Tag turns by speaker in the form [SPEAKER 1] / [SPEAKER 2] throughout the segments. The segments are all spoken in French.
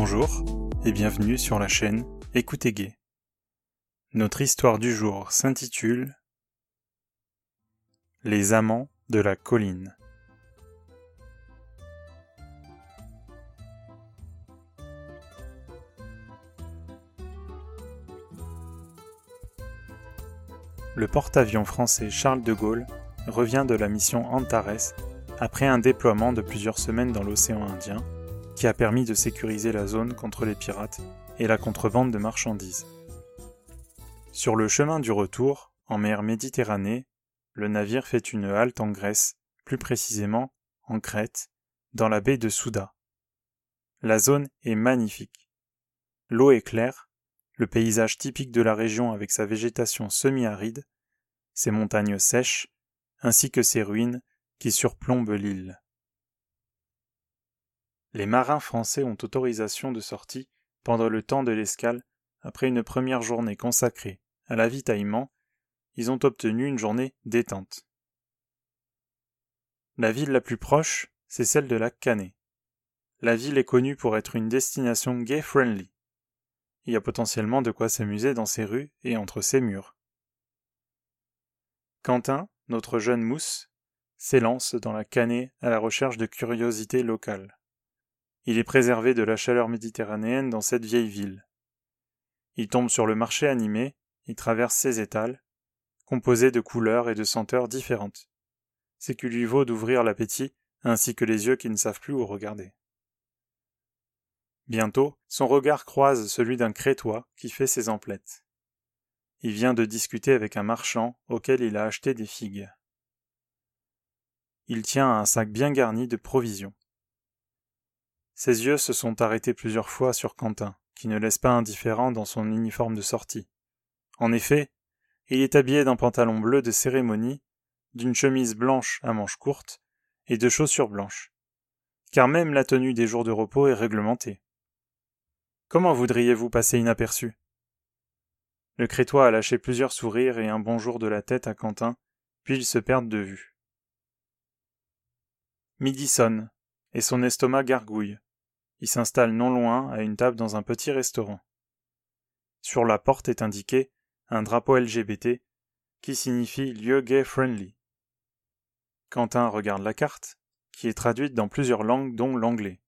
[SPEAKER 1] Bonjour et bienvenue sur la chaîne Écoutez Gay. Notre histoire du jour s'intitule Les amants de la colline. Le porte-avions français Charles de Gaulle revient de la mission Antares après un déploiement de plusieurs semaines dans l'océan Indien qui a permis de sécuriser la zone contre les pirates et la contrebande de marchandises. Sur le chemin du retour, en mer Méditerranée, le navire fait une halte en Grèce, plus précisément en Crète, dans la baie de Souda. La zone est magnifique. L'eau est claire, le paysage typique de la région avec sa végétation semi-aride, ses montagnes sèches, ainsi que ses ruines qui surplombent l'île. Les marins français ont autorisation de sortie pendant le temps de l'escale après une première journée consacrée à l'avitaillement, ils ont obtenu une journée détente. La ville la plus proche, c'est celle de la Canée. La ville est connue pour être une destination gay-friendly. Il y a potentiellement de quoi s'amuser dans ses rues et entre ses murs. Quentin, notre jeune mousse, s'élance dans la Canée à la recherche de curiosités locales. Il est préservé de la chaleur méditerranéenne dans cette vieille ville. Il tombe sur le marché animé, il traverse ses étals, composés de couleurs et de senteurs différentes. C'est qui lui vaut d'ouvrir l'appétit ainsi que les yeux qui ne savent plus où regarder. Bientôt, son regard croise celui d'un crétois qui fait ses emplettes. Il vient de discuter avec un marchand auquel il a acheté des figues. Il tient un sac bien garni de provisions. Ses yeux se sont arrêtés plusieurs fois sur Quentin, qui ne laisse pas indifférent dans son uniforme de sortie. En effet, il est habillé d'un pantalon bleu de cérémonie, d'une chemise blanche à manches courtes et de chaussures blanches. Car même la tenue des jours de repos est réglementée. Comment voudriez-vous passer inaperçu? Le crétois a lâché plusieurs sourires et un bonjour de la tête à Quentin, puis ils se perdent de vue. Midi sonne, et son estomac gargouille. Il s'installe non loin à une table dans un petit restaurant. Sur la porte est indiqué un drapeau LGBT qui signifie lieu gay friendly. Quentin regarde la carte, qui est traduite dans plusieurs langues dont l'anglais.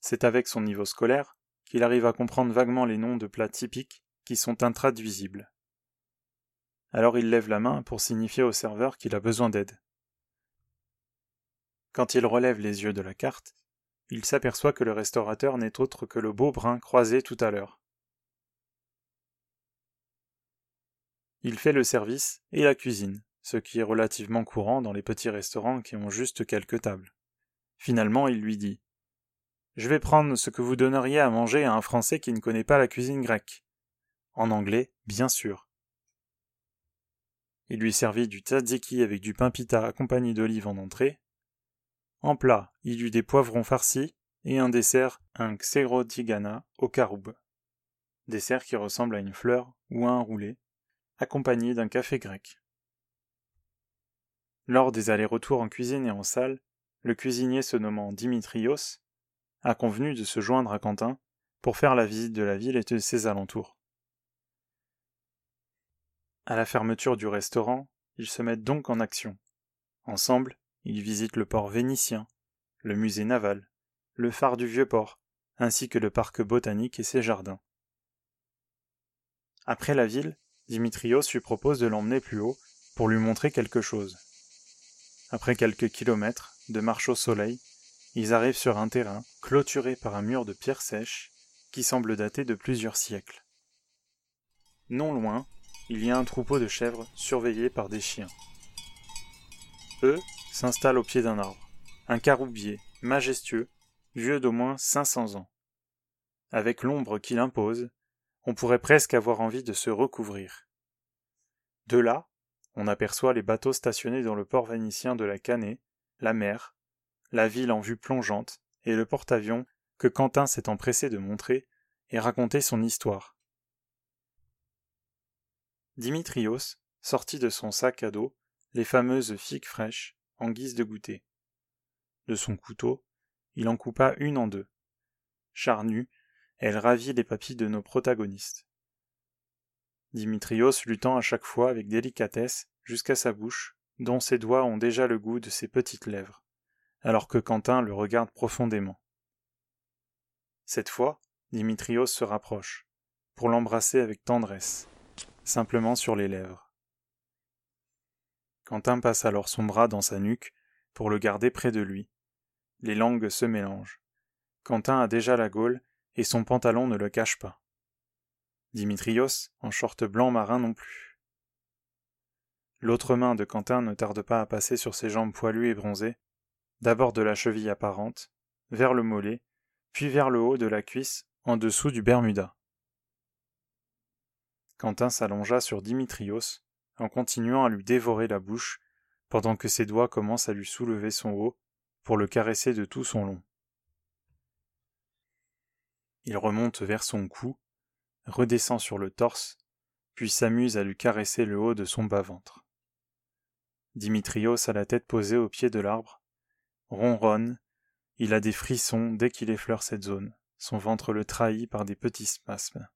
[SPEAKER 1] C'est avec son niveau scolaire qu'il arrive à comprendre vaguement les noms de plats typiques qui sont intraduisibles. Alors il lève la main pour signifier au serveur qu'il a besoin d'aide. Quand il relève les yeux de la carte, il s'aperçoit que le restaurateur n'est autre que le beau brun croisé tout à l'heure. Il fait le service et la cuisine, ce qui est relativement courant dans les petits restaurants qui ont juste quelques tables. Finalement, il lui dit Je vais prendre ce que vous donneriez à manger à un Français qui ne connaît pas la cuisine grecque. En anglais, bien sûr. Il lui servit du tzatziki avec du pain pita accompagné d'olives en entrée, en plat, il eut des poivrons farcis et un dessert, un xerotigana au caroube. Dessert qui ressemble à une fleur ou à un roulé, accompagné d'un café grec. Lors des allers-retours en cuisine et en salle, le cuisinier se nommant Dimitrios a convenu de se joindre à Quentin pour faire la visite de la ville et de ses alentours. À la fermeture du restaurant, ils se mettent donc en action. Ensemble, il visite le port vénitien, le musée naval, le phare du Vieux-Port, ainsi que le parc botanique et ses jardins. Après la ville, Dimitrios lui propose de l'emmener plus haut pour lui montrer quelque chose. Après quelques kilomètres de marche au soleil, ils arrivent sur un terrain clôturé par un mur de pierre sèche qui semble dater de plusieurs siècles. Non loin, il y a un troupeau de chèvres surveillé par des chiens. Eux s'installe au pied d'un arbre, un caroubier, majestueux, vieux d'au moins cinq cents ans. Avec l'ombre qu'il impose, on pourrait presque avoir envie de se recouvrir. De là, on aperçoit les bateaux stationnés dans le port vénitien de la Canée, la mer, la ville en vue plongeante, et le porte-avions que Quentin s'est empressé de montrer et raconter son histoire. Dimitrios sortit de son sac à dos les fameuses figues fraîches en guise de goûter. De son couteau, il en coupa une en deux. charnue, elle ravit les papilles de nos protagonistes. Dimitrios lui tend à chaque fois avec délicatesse jusqu'à sa bouche, dont ses doigts ont déjà le goût de ses petites lèvres, alors que Quentin le regarde profondément. Cette fois, Dimitrios se rapproche, pour l'embrasser avec tendresse, simplement sur les lèvres. Quentin passe alors son bras dans sa nuque pour le garder près de lui. Les langues se mélangent. Quentin a déjà la gaule et son pantalon ne le cache pas. Dimitrios en short blanc marin non plus. L'autre main de Quentin ne tarde pas à passer sur ses jambes poilues et bronzées, d'abord de la cheville apparente, vers le mollet, puis vers le haut de la cuisse, en dessous du Bermuda. Quentin s'allongea sur Dimitrios, en continuant à lui dévorer la bouche, pendant que ses doigts commencent à lui soulever son haut pour le caresser de tout son long. Il remonte vers son cou, redescend sur le torse, puis s'amuse à lui caresser le haut de son bas-ventre. Dimitrios a la tête posée au pied de l'arbre, ronronne, il a des frissons dès qu'il effleure cette zone, son ventre le trahit par des petits spasmes.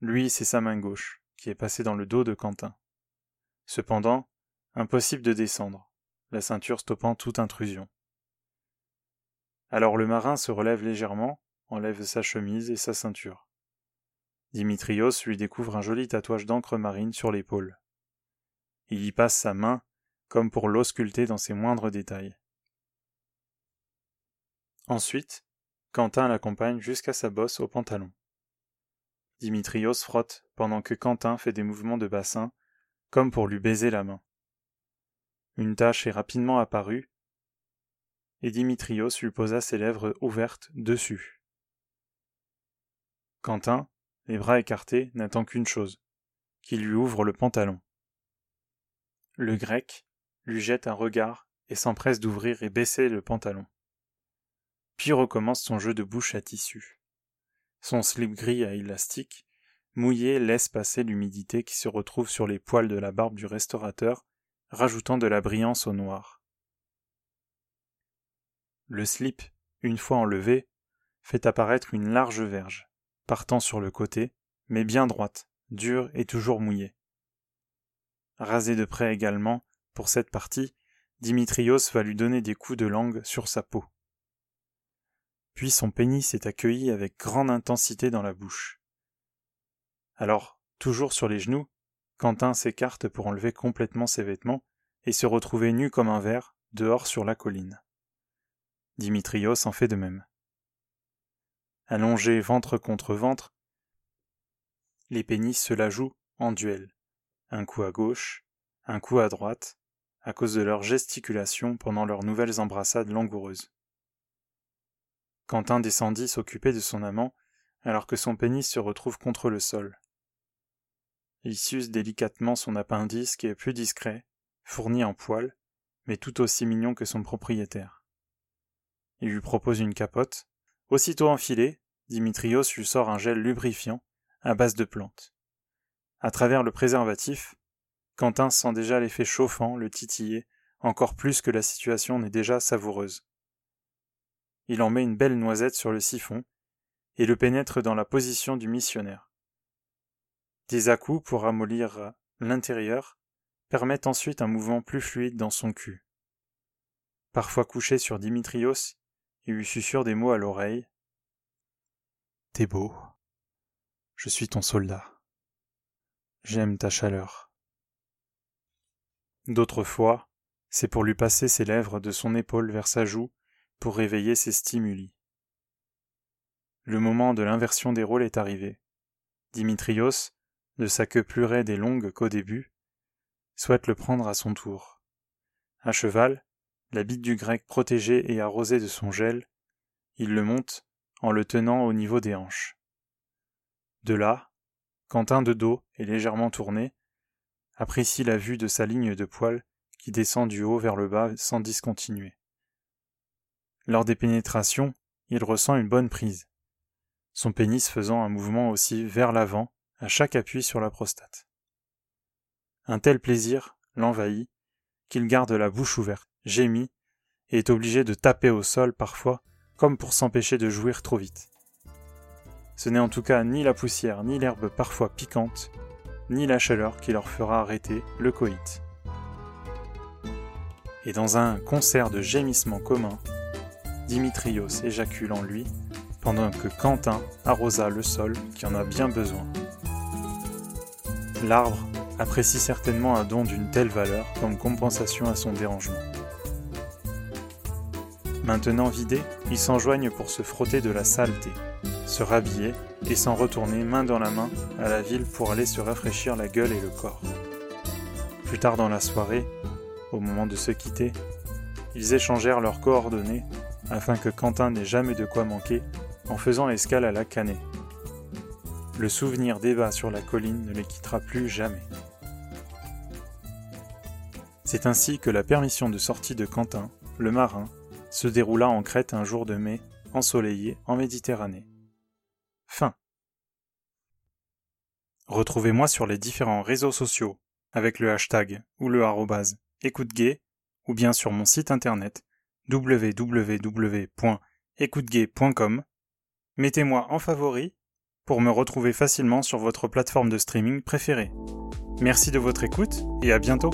[SPEAKER 1] Lui, c'est sa main gauche, qui est passée dans le dos de Quentin. Cependant, impossible de descendre, la ceinture stoppant toute intrusion. Alors le marin se relève légèrement, enlève sa chemise et sa ceinture. Dimitrios lui découvre un joli tatouage d'encre marine sur l'épaule. Il y passe sa main, comme pour l'ausculter dans ses moindres détails. Ensuite, Quentin l'accompagne jusqu'à sa bosse au pantalon. Dimitrios frotte pendant que Quentin fait des mouvements de bassin, comme pour lui baiser la main. Une tache est rapidement apparue, et Dimitrios lui posa ses lèvres ouvertes dessus. Quentin, les bras écartés, n'attend qu'une chose, qu'il lui ouvre le pantalon. Le grec lui jette un regard et s'empresse d'ouvrir et baisser le pantalon. Puis recommence son jeu de bouche à tissu. Son slip gris à élastique, mouillé, laisse passer l'humidité qui se retrouve sur les poils de la barbe du restaurateur, rajoutant de la brillance au noir. Le slip, une fois enlevé, fait apparaître une large verge, partant sur le côté, mais bien droite, dure et toujours mouillée. Rasé de près également, pour cette partie, Dimitrios va lui donner des coups de langue sur sa peau. Puis son pénis est accueilli avec grande intensité dans la bouche. Alors, toujours sur les genoux, Quentin s'écarte pour enlever complètement ses vêtements et se retrouver nu comme un verre dehors sur la colline. Dimitrios en fait de même. Allongés ventre contre ventre, les pénis se la jouent en duel, un coup à gauche, un coup à droite, à cause de leur gesticulation pendant leurs nouvelles embrassades langoureuses. Quentin descendit s'occuper de son amant, alors que son pénis se retrouve contre le sol. Il suce délicatement son appendice qui est plus discret, fourni en poils, mais tout aussi mignon que son propriétaire. Il lui propose une capote. Aussitôt enfilé, Dimitrios lui sort un gel lubrifiant à base de plantes. À travers le préservatif, Quentin sent déjà l'effet chauffant, le titiller, encore plus que la situation n'est déjà savoureuse. Il en met une belle noisette sur le siphon et le pénètre dans la position du missionnaire. Des à-coups pour ramollir l'intérieur permettent ensuite un mouvement plus fluide dans son cul. Parfois couché sur Dimitrios, il lui susurre des mots à l'oreille. T'es beau. Je suis ton soldat. J'aime ta chaleur. D'autres fois, c'est pour lui passer ses lèvres de son épaule vers sa joue pour réveiller ses stimuli. Le moment de l'inversion des rôles est arrivé. Dimitrios, de sa queue plus raide et longue qu'au début, souhaite le prendre à son tour. À cheval, la bite du grec protégée et arrosée de son gel, il le monte en le tenant au niveau des hanches. De là, Quentin de dos et légèrement tourné, apprécie la vue de sa ligne de poils qui descend du haut vers le bas sans discontinuer. Lors des pénétrations, il ressent une bonne prise, son pénis faisant un mouvement aussi vers l'avant à chaque appui sur la prostate. Un tel plaisir l'envahit qu'il garde la bouche ouverte gémit et est obligé de taper au sol parfois comme pour s'empêcher de jouir trop vite. Ce n'est en tout cas ni la poussière, ni l'herbe parfois piquante, ni la chaleur qui leur fera arrêter le coït. Et dans un concert de gémissements communs, Dimitrios éjacule en lui, pendant que Quentin arrosa le sol qui en a bien besoin. L'arbre apprécie certainement un don d'une telle valeur comme compensation à son dérangement. Maintenant vidés, ils s'enjoignent pour se frotter de la saleté, se rhabiller et s'en retourner main dans la main à la ville pour aller se rafraîchir la gueule et le corps. Plus tard dans la soirée, au moment de se quitter, ils échangèrent leurs coordonnées afin que Quentin n'ait jamais de quoi manquer en faisant escale à la Canée. Le souvenir d'Eva sur la colline ne les quittera plus jamais. C'est ainsi que la permission de sortie de Quentin, le marin, se déroula en Crète un jour de mai, ensoleillé en Méditerranée. Fin. Retrouvez-moi sur les différents réseaux sociaux avec le hashtag ou le arrobase écoute ou bien sur mon site internet www.écoutegay.com. Mettez-moi en favori pour me retrouver facilement sur votre plateforme de streaming préférée. Merci de votre écoute et à bientôt.